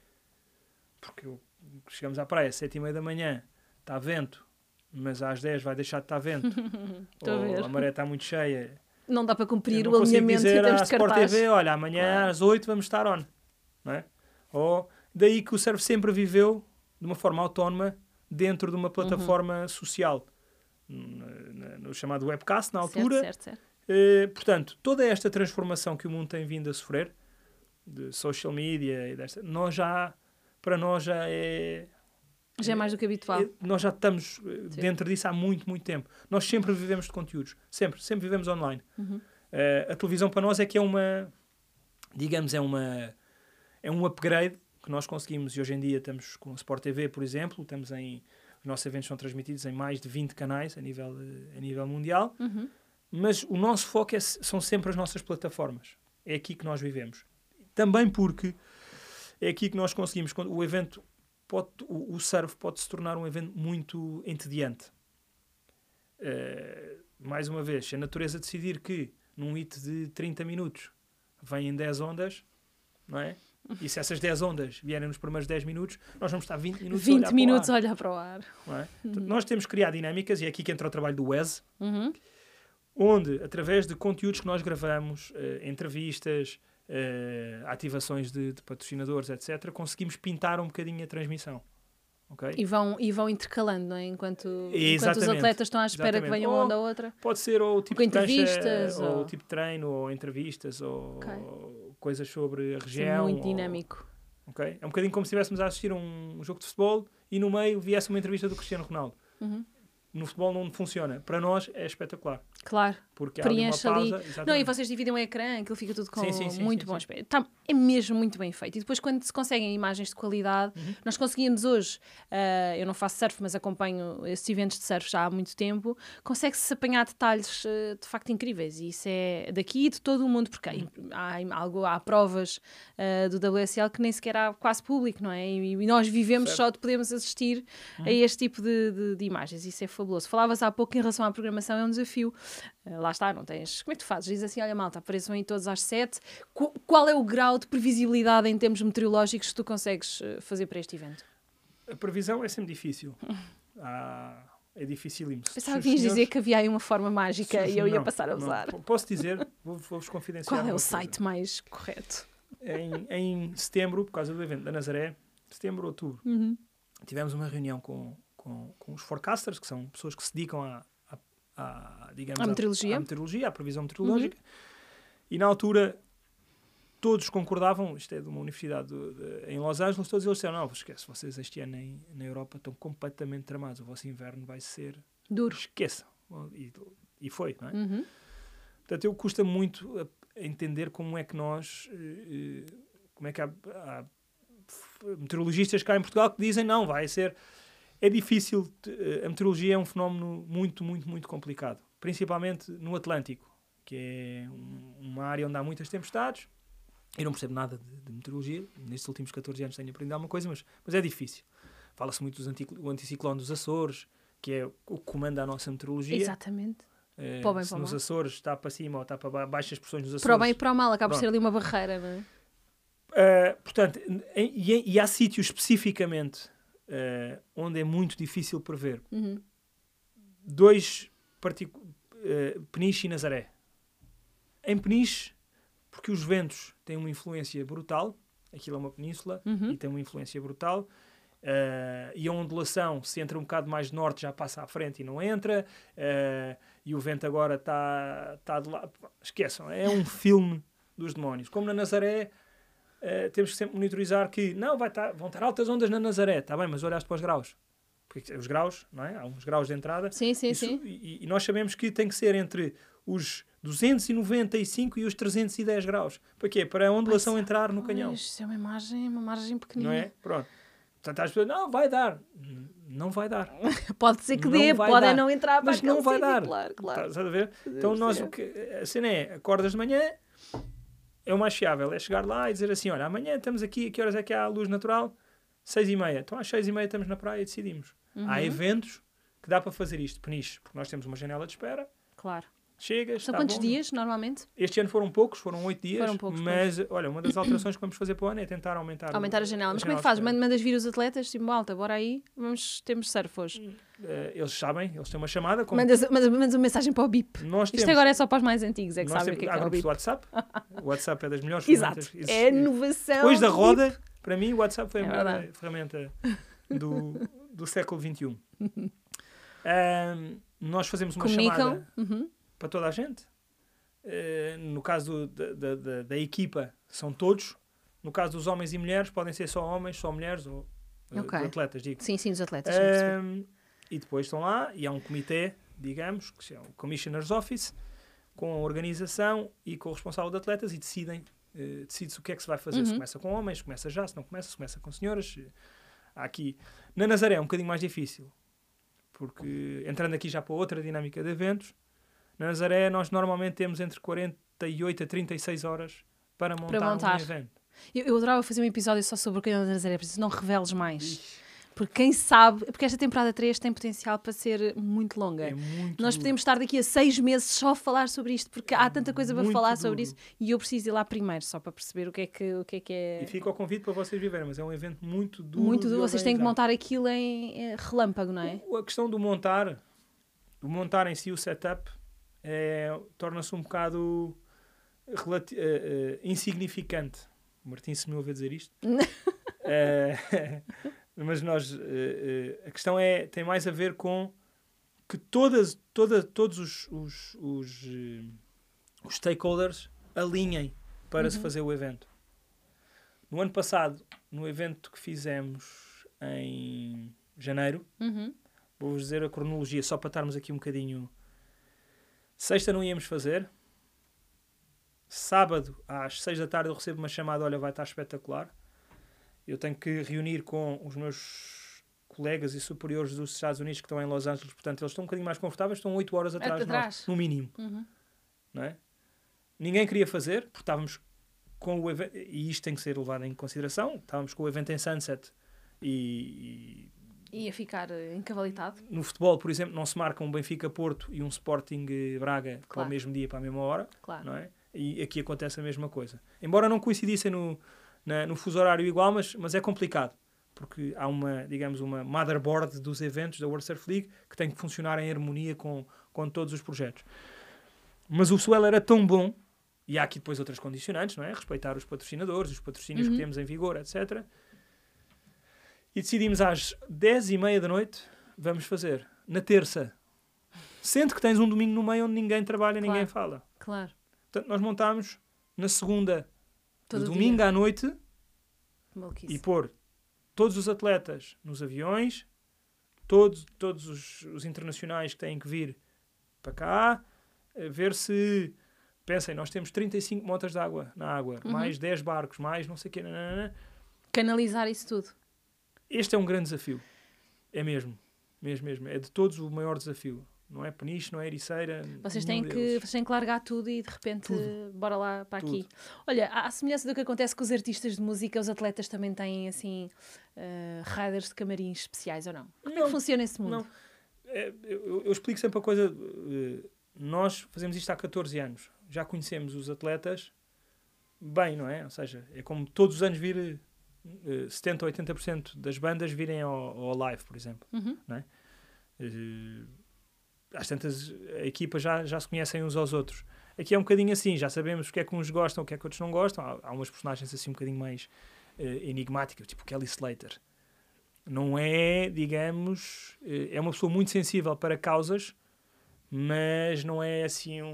Porque eu- chegamos à praia às sete e meia da manhã, está vento, mas às 10 vai deixar de estar vento. [laughs] A ou ver. a maré está muito cheia. Não dá para cumprir o alinhamento dizer termos à de Sport cartaz. TV, olha, amanhã Claro. às 8 vamos estar on. Não é? Ou daí que o surf sempre viveu de uma forma autónoma dentro de uma plataforma Uhum. social. Na- na- No chamado webcast, na Certo, altura. certo, certo. Eh, portanto, toda esta transformação que o mundo tem vindo a sofrer, de social media e desta, nós já, para nós já é Já é mais do que habitual. é- nós já estamos eh, dentro disso há muito, muito tempo. Nós sempre vivemos de conteúdos. Sempre, sempre vivemos online. Uhum. Eh, a televisão para nós é que é uma, digamos, é uma, é um upgrade que nós conseguimos e hoje em dia estamos com o Sport TV, por exemplo, estamos em, os nossos eventos são transmitidos em mais de 20 canais a nível, eh, a nível mundial, Uhum. Mas o nosso foco é são sempre as nossas plataformas. É aqui que nós vivemos. Também porque é aqui que nós conseguimos, quando o evento pode, o, surf pode se tornar um evento muito entediante. Eh, mais uma vez, se a natureza decidir que num hit de 30 minutos vêm 10 ondas, não é? E se essas 10 ondas vierem nos primeiros 10 minutos, nós vamos estar 20 minutos a 20 olhar minutos para a o ar, olhar para o ar. é? Portanto, Nós temos que criar dinâmicas, e é aqui que entra o trabalho do WES, Uhum. Onde, através de conteúdos que nós gravamos, eh, entrevistas, eh, ativações de, de patrocinadores, etc., conseguimos pintar um bocadinho a transmissão. ok? E vão, e vão intercalando, não é? Enquanto, enquanto os atletas estão à espera que Exatamente. venha uma Ou- onda ou outra. Pode ser ou o tipo de cancha, ou, ou- tipo de treino, ou entrevistas, ou Ok. coisas sobre a região. é muito ou- dinâmico. ok? É um bocadinho como se estivéssemos a assistir a um jogo de futebol e no meio viesse uma entrevista do Cristiano Ronaldo. Uhum. No futebol não funciona. Para nós é espetacular. Claro. Porque há ali uma Preenche ali. pausa. Não, e vocês dividem o ecrã, aquilo fica tudo com Sim, sim, sim, muito bom aspecto. Tá- é mesmo muito bem feito. E depois, quando se conseguem imagens de qualidade, Uhum. nós conseguimos hoje, ah, eu não faço surf, mas acompanho esses eventos de surf já há muito tempo, consegue-se apanhar detalhes ah, de facto incríveis. E isso é daqui e de todo o mundo, porque Uhum. há, há, algo, há provas ah, do WSL que nem sequer há quase público, não é? E, e nós vivemos Certo. Uhum. só de podermos assistir a este tipo de, de- de imagens. Isso é fabuloso. Falavas há pouco em relação à programação, é um desafio. Ah, lá está, não tens. Como é que tu fazes? Diz assim: olha, malta, apareçam aí todos às sete. Qu- qual é o grau de previsibilidade em termos meteorológicos que tu consegues eh, fazer para este evento? A previsão é sempre difícil. Há- [laughs] é dificílimo. Pensava que ias dizer que havia aí uma forma mágica se e eu ia não, passar a não. usar. P- Posso dizer, vou- vou-vos confidenciar. Qual é o coisa. site mais correto? Em, em setembro, por causa do evento da Nazaré, setembro, outubro, Uhum. tivemos uma reunião com, com, com os forecasters, que são pessoas que se dedicam à, à, à, digamos, À meteorologia. à meteorologia, à previsão meteorológica. E na altura todos concordavam, isto é de uma universidade do- de- em Los Angeles, todos eles disseram, não, esquece, vocês este ano em, na Europa estão completamente tramados, o vosso inverno vai ser, Duro. esqueçam. E, e foi, não é? Uhum. Portanto, eu custa muito a- a entender como é que nós, eh, eh, como é que há, há meteorologistas cá em Portugal que dizem não, vai ser. É difícil, eh, a meteorologia é um fenómeno muito, muito, muito complicado, principalmente no Atlântico, que é um- uma área onde há muitas tempestades. Eu não percebo nada de, de meteorologia, nestes últimos 14 anos tenho aprendido alguma coisa, mas, mas é difícil. Fala-se muito do anti, anticiclone dos Açores, que é o que comanda a nossa meteorologia. Exatamente. Eh, Para bem, se para nos mal. Açores está para cima ou está para ba- baixas pressões nos Açores. Para o bem e para o mal, acaba por ser ali uma barreira, não é? Uh, portanto, e, e há sítios especificamente uh, onde é muito difícil prever. Uhum. Dois, uh, Peniche e Nazaré. Em Peniche, porque os ventos têm uma influência brutal, aquilo é uma península Uhum. e tem uma influência brutal, uh, e a ondulação, se entra um bocado mais norte, já passa à frente e não entra, uh, e o vento agora está tá de lado. Esqueçam, é um filme dos demónios. Como na Nazaré, Uh, temos que sempre monitorizar que não vai estar, vão estar altas ondas na Nazaré, está bem, mas olhaste para os graus. Porque os graus, não é? Há uns graus de entrada. Sim, sim, Isso- sim. E, e nós sabemos que tem que ser entre os 295 e os 310 graus. Para quê? Para a ondulação entrar no canhão. Isso é uma imagem, uma margem pequenina. Não é? Pronto. Portanto, as pessoas, não, vai dar. Não vai dar. [laughs] Pode ser que dê, pode é dar. não entrar para Mas não vai sítio, dar. Claro, claro. Estás a ver? Então, nós, o que, a cena é, acordas de manhã, é o mais fiável. É chegar lá e dizer assim, olha, amanhã estamos aqui, a que horas é que há a luz natural? Seis e meia. Então, às seis e meia estamos na praia e decidimos. Uhum. Há eventos que dá para fazer isto, peniche, porque nós temos uma janela de espera, Claro. Chegas, São quantos bom. dias, normalmente? Este ano foram poucos, foram oito dias, Foram poucos, mas olha, uma das alterações que vamos fazer para o ano é tentar aumentar, o- Aumentar a janela. Mas como é que de faz? espera. Man- Mandas vir os atletas, tipo, malta, bora aí, vamos, temos surf hoje. Eh, eles sabem, eles têm uma chamada, como Mandas, mandas, mandas uma mensagem para o BIP. nós temos. Isto agora é só para os mais antigos, é que sabem o temos- que é, há que é o grupos BIP. do WhatsApp. [laughs] O WhatsApp é das melhores Exato. ferramentas. É a inovação. Depois da roda, para mim, o WhatsApp foi a É melhor verdade. eh, ferramenta do, do século XXI. [laughs] Ahm, nós fazemos uma Comunicam. chamada Uhum. Para toda a gente. Eh, no caso do- da, da, da, equipa, são todos. No caso dos homens e mulheres, podem ser só homens, só mulheres, ou eh, Ok. de atletas, digo. Sim, sim, dos atletas. Ahm, e depois estão lá e há um comitê, digamos, que é o Commissioner's Office, com a organização e com o responsável de atletas e decidem, eh, decide-se o que é que se vai fazer. Se Uhum. começa com homens, se começa já, se não começa, se começa com senhoras. Há aqui. Na Nazaré é um bocadinho mais difícil, porque entrando aqui já para outra dinâmica de eventos, na Nazaré nós normalmente temos entre 48 a 36 horas para montar, montar. um evento. Eu, eu adorava fazer um episódio só sobre o canhão da Nazaré, por isso não reveles mais. Porque quem sabe, porque esta temporada 3 tem potencial para ser muito longa. É muito Nós podemos estar daqui a seis meses só a falar sobre isto, porque há tanta coisa para Muito falar sobre duro. isso e eu preciso ir lá primeiro, só para perceber o que é que, o que, é, que é. E fica o convite para vocês viverem, mas é um evento muito duro. muito duro. Vocês têm que montar aquilo em relâmpago, não é? A questão do montar, do montar em si o setup, é, torna-se um bocado relati- eh, eh, insignificante. O Martim se me ouve dizer isto. [laughs] Eh, [laughs] mas nós, a questão é, tem mais a ver com que todas, toda, todos os, os, os, os stakeholders alinhem para se fazer o evento. No ano passado, no evento que fizemos em janeiro, Uhum. Vou-vos dizer a cronologia, só para estarmos aqui um bocadinho. Sexta não íamos fazer. Sábado, às seis da tarde, eu recebo uma chamada: olha, vai estar espetacular. Eu tenho que reunir com os meus colegas e superiores dos Estados Unidos que estão em Los Angeles, portanto, eles estão um bocadinho mais confortáveis, estão oito horas atrás de nós, no mínimo. Uhum. Não é? Ninguém queria fazer, porque estávamos com o evento, e isto tem que ser levado em consideração, estávamos com o evento em Sunset e- e Ia ficar eh, encavalitado. no futebol, por exemplo, não se marca um Benfica-Porto e um Sporting eh, Braga para Claro. o mesmo dia, para a mesma hora, Claro. não é? E aqui acontece a mesma coisa. Embora não coincidissem no, na- no fuso horário igual, mas, mas é complicado. Porque há uma, digamos, uma motherboard dos eventos da World Surf League que tem que funcionar em harmonia com, com todos os projetos. Mas o suelo era tão bom, e há aqui depois outras condicionantes, não é? Respeitar os patrocinadores, os patrocínios Uhum. que temos em vigor, etc. E decidimos às 10 e meia da noite, vamos fazer, na terça. Sendo que tens um domingo no meio onde ninguém trabalha, ninguém Claro. fala. Claro. Portanto, nós montámos na segunda, Todo de domingo dia. à noite, Maluquice. e pôr todos os atletas nos aviões, todos, todos os, os internacionais que têm que vir para cá, ver se. Pensem, nós temos 35 motas de água na água, Uhum. mais 10 barcos, mais não sei o quê. nananana. Canalizar isso tudo. Este é um grande desafio. É mesmo. Mesmo, mesmo. É de todos o maior desafio. Não é peniche, não é ericeira. Vocês têm, que, deles. vocês têm que largar tudo e de repente Tudo. bora lá para Tudo. aqui. Olha, à semelhança do que acontece com os artistas de música, os atletas também têm assim uh, riders de camarins especiais ou não? Como é Não, que funciona esse mundo? Não. É, eu, eu explico sempre a coisa. eh, Nós fazemos isto há 14 anos. Já conhecemos os atletas bem, não é? Ou seja, é como todos os anos vir eh, 70% ou 80% das bandas virem ao, ao live, por exemplo. Uhum. Eh, às tantas, a equipa já, já se conhecem uns aos outros. Aqui é um bocadinho assim, já sabemos o que é que uns gostam, o que é que outros não gostam. Há, há umas personagens assim um bocadinho mais eh, enigmáticas, tipo Kelly Slater. Não é, digamos, eh, é uma pessoa muito sensível para causas, mas não é assim um.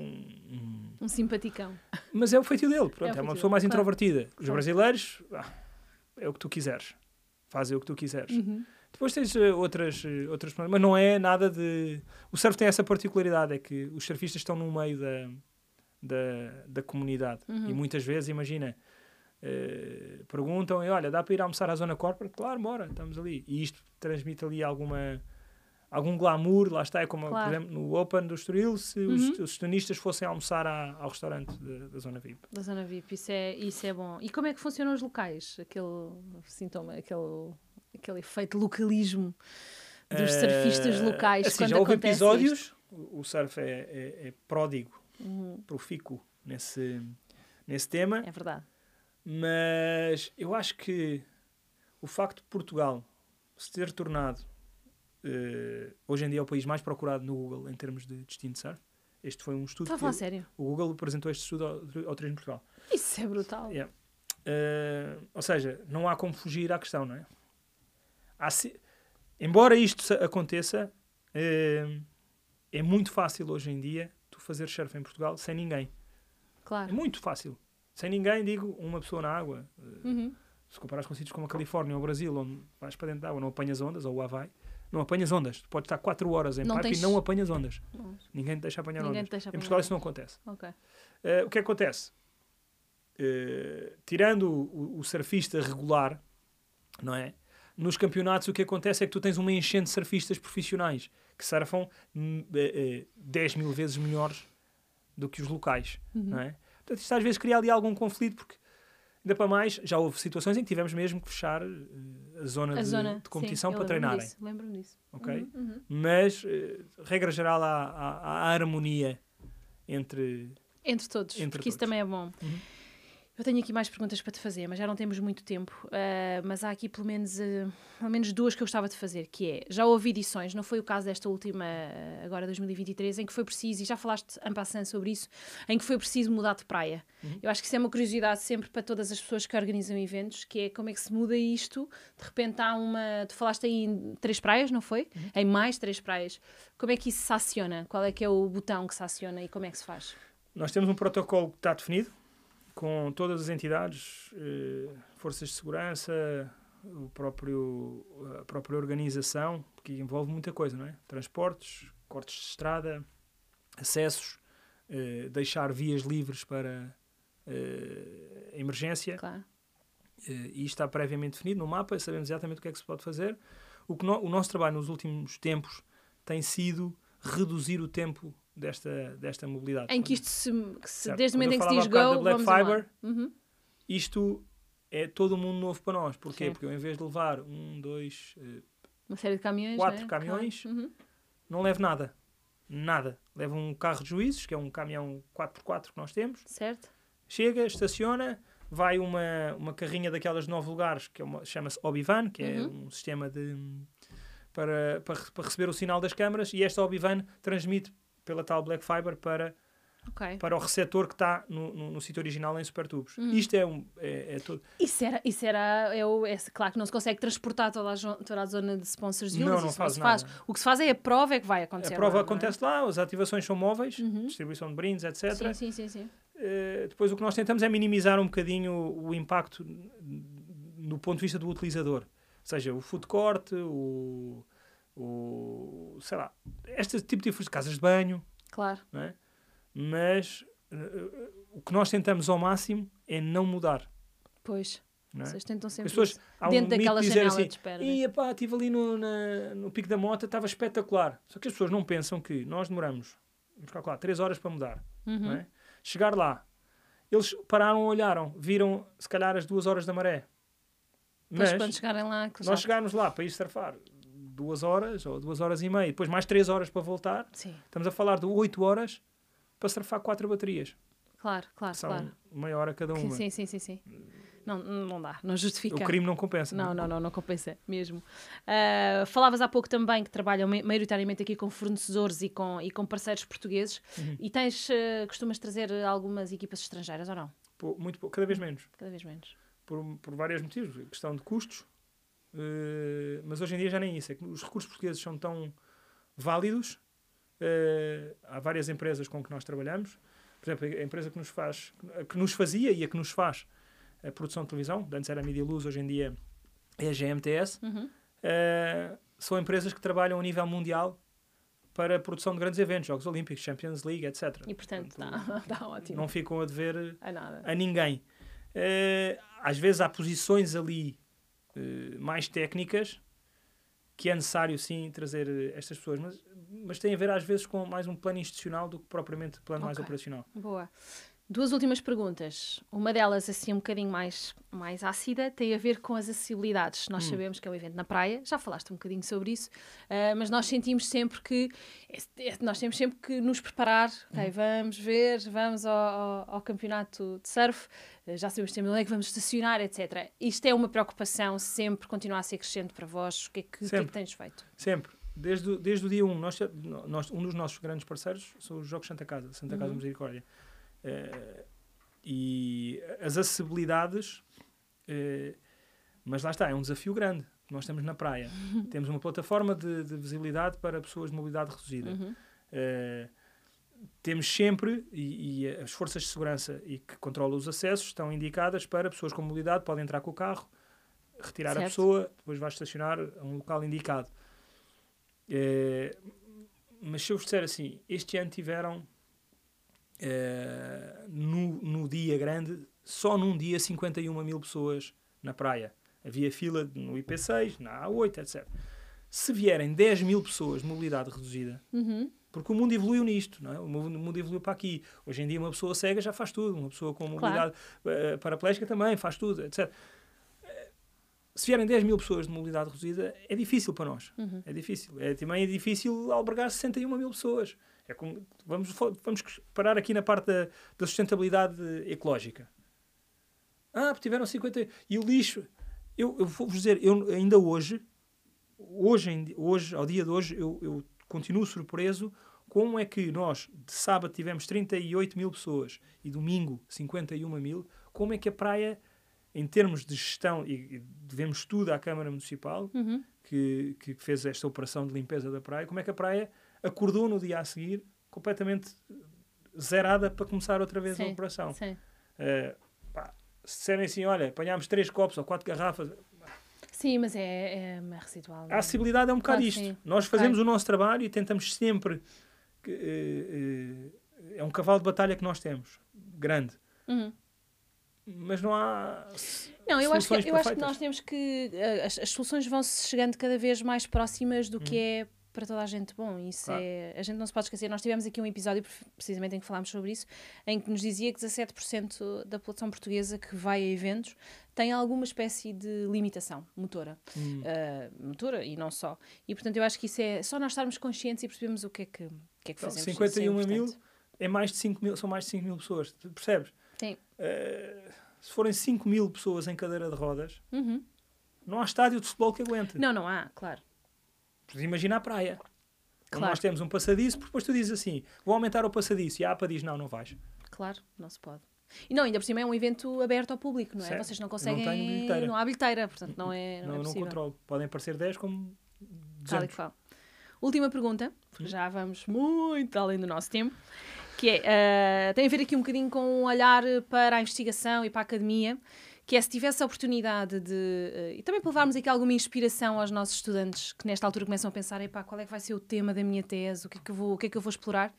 um- Um simpaticão. Mas é o feitio dele, pronto, É é, uma pessoa mais claro. introvertida. Os brasileiros, ah, é o que tu quiseres. Fazem o que tu quiseres. Uhum. Depois tens eh, outras, eh, outras. Mas não é nada de. O surf tem essa particularidade, é que os surfistas estão no meio da, da, da comunidade. Uhum. E muitas vezes, imagina, eh, perguntam: e, olha, dá para ir almoçar à zona corporate? Claro, bora, estamos ali. E isto transmite ali alguma. Algum glamour, lá está, é como Claro. por exemplo no Open do Estoril, se Uhum. os, os tenistas fossem almoçar à- ao restaurante da, da zona VIP. Da zona VIP, isso é, isso é bom. E como é que funcionam os locais? Aquele sintoma, aquele, aquele efeito localismo dos surfistas Eh, locais assim, quando já houve episódios, o o surf é, é, é pródigo, isto? Uhum, profícuo nesse, nesse tema, É verdade. mas eu acho que o facto de Portugal se ter tornado eh, hoje em dia é o país mais procurado no Google em termos de destino de surf. Este foi um estudo Está a que falar sério? o Google apresentou este estudo ao, ao Turismo Portugal. Isso é brutal. Yeah. Eh, ou seja, não há como fugir à questão, não é? Há se- Embora isto aconteça, eh, é muito fácil hoje em dia tu fazer surf em Portugal sem ninguém. É Claro. muito fácil. Sem ninguém, digo, uma pessoa na água. Uhum. Se comparas com sítios como a Califórnia ou o Brasil, onde vais para dentro da água, não apanhas ondas, ou o Havaí, não apanhas ondas. Tu podes estar 4 horas em Não parque tens- e não apanhas ondas. Bom, Ninguém te deixa apanhar Ninguém ondas. deixa Em apanhar Portugal ondas. isso não acontece. Ok. Eh, o que é acontece? Eh, tirando o, o surfista regular, não é? Nos campeonatos o que acontece é que tu tens uma enchente de surfistas profissionais que surfam hum, eh, eh, 10 mil vezes melhores do que os locais, Uhum. não é? Portanto, isto às vezes cria ali algum conflito porque ainda para mais, já houve situações em que tivemos mesmo que fechar eh, a zona, A de, zona de competição sim, para lembro-me treinarem. disso, Lembro-me disso. Ok? Uhum, uhum. Mas, eh, regra geral, há, há- há harmonia entre Entre todos, Entre porque isso todos. também é bom. Uhum. Eu tenho aqui mais perguntas para te fazer, mas já não temos muito tempo. Ah, mas há aqui pelo menos, ah, pelo menos duas que eu gostava de fazer, que é, já houve edições, não foi o caso desta última, ah, agora 2023, em que foi preciso, e já falaste en passant sobre isso, em que foi preciso mudar de praia. Uhum. Eu acho que isso é uma curiosidade sempre para todas as pessoas que organizam eventos, que é como é que se muda isto, de repente há uma, tu falaste aí em três praias, não foi? Uhum. Em mais três praias. Como é que isso se aciona? Qual é que é o botão que se aciona e como é que se faz? Nós temos um protocolo que está definido com todas as entidades, eh, forças de segurança, o próprio, a própria organização, que envolve muita coisa, não é? Transportes, cortes de estrada, acessos, eh, deixar vias livres para eh, emergência. Claro. Eh, e está previamente definido no mapa, sabemos exatamente o que é que se pode fazer. O, que no- o nosso trabalho nos últimos tempos tem sido reduzir o tempo desta, desta mobilidade. Em que isto se, que se- Certo. desde o momento em que se diz go, Black. Fiber, Uhum. isto é todo um mundo novo para nós. Porquê? Sim. Porque eu, em vez de levar um, dois, eh, Uma série de caminhões. Quatro né? caminhões. Uhum. não levo nada. Nada. Levo um carro de juízes, que é um caminhão 4x4 que nós temos. Certo? Chega, estaciona, vai uma, uma carrinha daquelas de nove lugares, que é chama-se Obivan, que é Uhum. um sistema de, para, para, para receber o sinal das câmaras, e esta Obivan transmite pela tal Black Fiber para, Ok. para o receptor que está no, no, no sítio original em supertubos. Uhum. Isto é, um, é, é todo. Isso era, isso era é o, é, claro que não se consegue transportar toda a, toda a zona de sponsors dealers, Não, não faz se nada. O que se faz é a prova é que vai acontecer. A prova lá, não é? acontece lá, as ativações são móveis, Uhum. distribuição de brindes, etc. Sim, sim, sim, sim. Eh, depois o que nós tentamos é minimizar um bocadinho o, o impacto no ponto de vista do utilizador. Ou seja, o food court, o, o sei lá, este tipo de infra- casas de banho, Claro. é? Mas eh, o que nós tentamos ao máximo é não mudar. Pois. Não é? Vocês tentam As sempre pessoas, um dentro daquela janela assim, de espera. e pá, estive ali no, na- no pico da moto, estava espetacular. Só que as pessoas não pensam que nós demoramos, vamos calcular, 3 horas para mudar. Uhum. é? Chegar lá, eles pararam, olharam, viram se calhar as duas horas da maré. Depois, Mas quando chegarem lá, nós chegarmos lá para ir surfar duas horas ou duas horas e meia, depois mais três horas para voltar, Sim, estamos a falar de oito horas para surfar quatro baterias. claro, claro, São claro. meia hora cada uma. Sim, sim, sim, sim. Não, não dá, não justifica. O crime não compensa. Não, é? não, não, não compensa mesmo. Ah, falavas há pouco também que trabalham ma- maioritariamente aqui com fornecedores e com, e com parceiros portugueses Uhum. e tens, ah, costumas trazer algumas equipas estrangeiras ou não? Pou- Muito pouco, cada vez menos. Cada vez menos. Por, por vários motivos. Questão de custos. Eh, mas hoje em dia já nem isso. É que os recursos portugueses são tão válidos Uh, há várias empresas com que nós trabalhamos. Por exemplo, a empresa que nos faz, que nos fazia e a que nos faz a produção de televisão, antes era a Media Luz, hoje em dia é a GMTS, Uhum. uh, são empresas que trabalham a nível mundial para a produção de grandes eventos, Jogos Olímpicos, Champions League, etc. E portanto, está [laughs] tá ótimo. Não ficam a dever nada. a ninguém. Às vezes há posições ali eh, mais técnicas que é necessário sim trazer eh, estas pessoas, mas, mas tem a ver às vezes com mais um plano institucional do que propriamente plano mais Ok. operacional. Boa. Duas últimas perguntas. Uma delas, assim, um bocadinho mais, mais ácida, tem a ver com as acessibilidades. Nós Hum. sabemos que é um evento na praia, já falaste um bocadinho sobre isso, ah, mas nós sentimos sempre que. é- é- nós temos sempre que nos preparar. Ok, vamos ver, vamos ao, ao- ao campeonato de surf, ah, já sabemos também onde é que vamos estacionar, etc. Isto é uma preocupação sempre, continua a ser crescente para vós. O que é que, que, é que tens feito? Sempre. Desde, desde o dia 1, nós, nós, um dos nossos grandes parceiros são os Jogos Santa Casa, Santa Casa Uhum. Misericórdia. Eh, e as acessibilidades, eh, mas lá está, é um desafio grande. Nós estamos na praia, [laughs] temos uma plataforma de, de visibilidade para pessoas de mobilidade reduzida. Uhum. Eh, temos sempre, e, e as forças de segurança e que controlam os acessos estão indicadas para pessoas com mobilidade, podem entrar com o carro, retirar a Certo. pessoa, depois vai estacionar a um local indicado. Mas se eu vos disser assim, este ano tiveram eh, no, no dia grande, só num dia 51 mil pessoas na praia. Havia fila no IP6, na A8, etc. Se vierem 10 mil pessoas de mobilidade reduzida, Uhum. porque o mundo evoluiu nisto, não é? o mundo evoluiu para aqui. Hoje em dia, uma pessoa cega já faz tudo, uma pessoa com mobilidade eh, paraplégica também faz tudo, etc. Eh, Se vierem 10 mil pessoas de mobilidade reduzida, é difícil para nós. Uhum. É difícil. É, também é difícil albergar 61 mil pessoas. É como, vamos, vamos parar aqui na parte da, da sustentabilidade ecológica. Ah, tiveram 50. E o lixo. Eu, eu vou-vos dizer, eu ainda hoje, hoje, hoje ao dia de hoje, eu, eu continuo surpreso como é que nós, de sábado, tivemos 38 mil pessoas e domingo 51 mil. Como é que a praia, em termos de gestão, e, e devemos tudo à Câmara Municipal, Uhum. que, que fez esta operação de limpeza da praia, como é que a praia acordou no dia a seguir completamente zerada para começar outra vez a Sim, operação. Sim. Pá, se disserem assim, olha, apanhámos três copos ou quatro garrafas, Sim, mas é, é residual. a acessibilidade é um bocado Claro, isto. sim. Nós fazemos o nosso trabalho e tentamos sempre. que, eh, eh, é um cavalo de batalha que nós temos, grande. Uhum. Mas não há. Não, eu acho, que, eu acho que nós temos que. As, as soluções vão se chegando cada vez mais próximas do que Uhum. é para toda a gente bom. Isso Claro. é. A gente não se pode esquecer. Nós tivemos aqui um episódio, pre- precisamente, em que falámos sobre isso, em que nos dizia que 17% da população portuguesa que vai a eventos tem alguma espécie de limitação motora. Hum. eh, motora e não só. E portanto, eu acho que isso é só nós estarmos conscientes e percebermos o que é que, o que, é que Então, fazemos. 51 Isso é mil é mais de 5 mil, são mais de 5 mil pessoas, percebes? Sim. Eh, se forem 5 mil pessoas em cadeira de rodas, Uhum. não há estádio de futebol que aguente. Não, não há, claro. Imagina a praia. Onde Claro. Nós temos um passadiço, porque depois tu dizes assim: vou aumentar o passadiço. E a APA diz: não, não vais. Claro, não se pode. E não, ainda por cima é um evento aberto ao público, não é? Certo. Vocês não não conseguem. tenho bilheteira. Não há bilheteira, portanto não é, não, Não, é não controlo. Podem parecer 10 como Tal e 200. qual. Última pergunta, porque já vamos muito além do nosso tempo, que é, eh, tem a ver aqui um bocadinho com um olhar para a investigação e para a academia, que é se tivesse a oportunidade de, eh, e também para levarmos aqui alguma inspiração aos nossos estudantes que nesta altura começam a pensar, epá, qual é que vai ser o tema da minha tese, o que é que eu vou, o que é que eu vou explorar,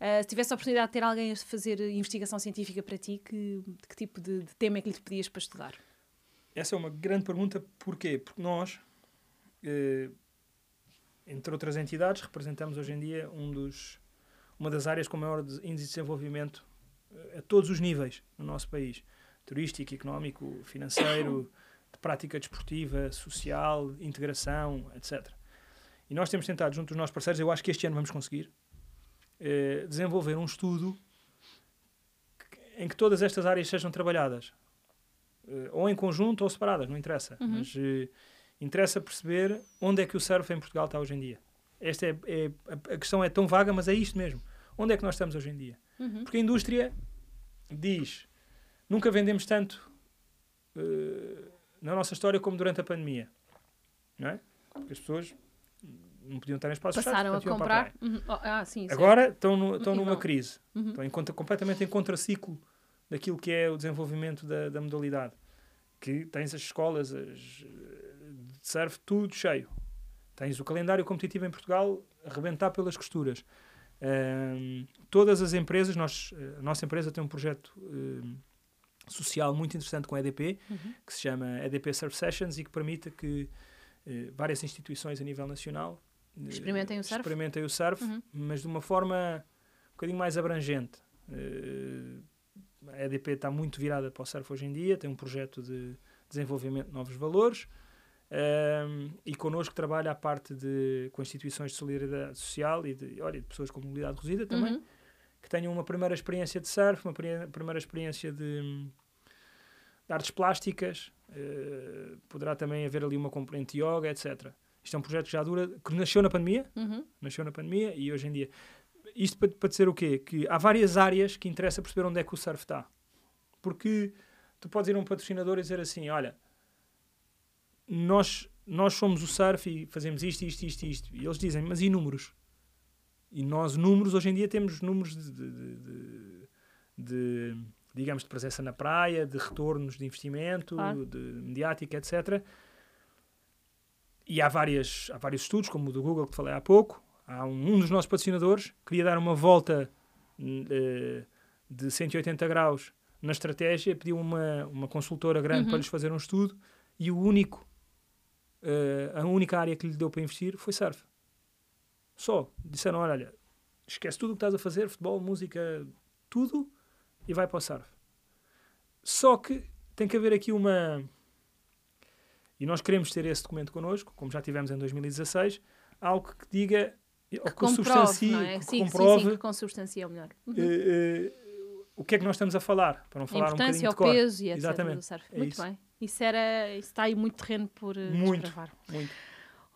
Eh, se tivesse a oportunidade de ter alguém a fazer investigação científica para ti, que, que tipo de, de tema é que lhe pedias para estudar? Essa é uma grande pergunta. Porquê? Porque nós, eh, entre outras entidades, representamos hoje em dia um dos, uma das áreas com maior índice de desenvolvimento eh, a todos os níveis no nosso país. Turístico, económico, financeiro, de prática desportiva, social, integração, etc. E nós temos tentado, junto dos nossos parceiros, eu acho que este ano vamos conseguir, eh, desenvolver um estudo em que todas estas áreas sejam trabalhadas. Eh, ou em conjunto ou separadas, não interessa. Uhum. Mas eh, interessa perceber onde é que o surf em Portugal está hoje em dia. Esta é, é- a, a questão é tão vaga, mas é isto mesmo. Onde é que nós estamos hoje em dia? Uhum. Porque a indústria diz nunca vendemos tanto eh, na nossa história como durante a pandemia. Não é? Porque as pessoas não podiam estar em espaços Passaram fechados, para a comprar. Uhum. Oh, ah, sim. Agora estão, no- estão E numa crise. Uhum. Estão em contra, completamente em contraciclo daquilo que é o desenvolvimento da, da modalidade. Que tens as escolas as, de surf, tudo cheio. Tens o calendário competitivo em Portugal a rebentar pelas costuras. Ahm, todas as empresas, nós, a nossa empresa tem um projeto eh, social muito interessante com a EDP, Uhum. que se chama EDP Surf Sessions e que permite que eh, várias instituições a nível nacional eh, Experimentem o surf? experimentem o surf, Uhum. mas de uma forma um bocadinho mais abrangente. Eh, a EDP está muito virada para o surf hoje em dia, tem um projeto de desenvolvimento de novos valores ehm, e connosco trabalha a parte de, com instituições de solidariedade social e de, olha, de pessoas com mobilidade reduzida também, Uhum. que tenham uma primeira experiência de surf, uma pri- primeira experiência de, de artes plásticas, eh, poderá também haver ali uma componente de yoga, etc. Isto é um projeto que já dura, que nasceu na pandemia, Uhum. nasceu na pandemia e hoje em dia. Isto para, para dizer o quê? Que há várias áreas que interessa perceber onde é que o surf está. Porque tu podes ir a um patrocinador e dizer assim: olha, nós, nós somos o surf e fazemos isto, isto, isto, isto. E eles dizem: mas e números? E nós, números, hoje em dia temos números de- de- de- de, digamos, de presença na praia, de retornos de investimento, Claro. de mediática, etc. E há, várias, há vários estudos, como o do Google que falei há pouco. Há um, um dos nossos patrocinadores queria dar uma volta eh, de 180 graus na estratégia, pediu uma, uma consultora grande Uhum. para lhes fazer um estudo e o único, eh, a única área que lhe deu para investir foi surf. Só. Disseram, olha, esquece tudo o que estás a fazer, futebol, música, tudo, e vai para o surf. Só que tem que haver aqui uma... E nós queremos ter esse documento connosco, como já tivemos em 2016, algo que diga, ou Que que comprove, é? que Sim, comprove sim, que melhor. Uhum. eh, eh, o que é que nós estamos a falar, para não a falar um importância, bocadinho o de cor. peso e etc. Exatamente, é muito isso. bem. Isso, era, isso está aí muito terreno por uh, Muito. desbravar. Muito.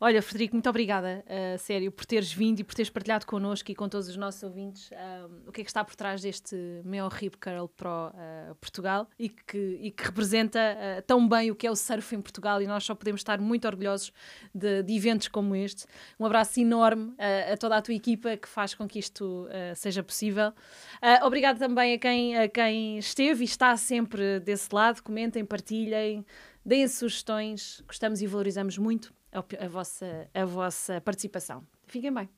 Olha, Frederico, muito obrigada, a sério, por teres vindo e por teres partilhado connosco e com todos os nossos ouvintes um, o que é que está por trás deste Meo Rip Curl Pro uh, Portugal e que, e que representa uh, tão bem o que é o surf em Portugal e nós só podemos estar muito orgulhosos de, de eventos como este. Um abraço enorme uh, a toda a tua equipa que faz com que isto uh, seja possível. Uh, obrigado também a quem, a quem esteve e está sempre desse lado. Comentem, partilhem, deem sugestões. Gostamos e valorizamos muito a, a vossa, a vossa participação. Fiquem bem.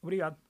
Obrigado.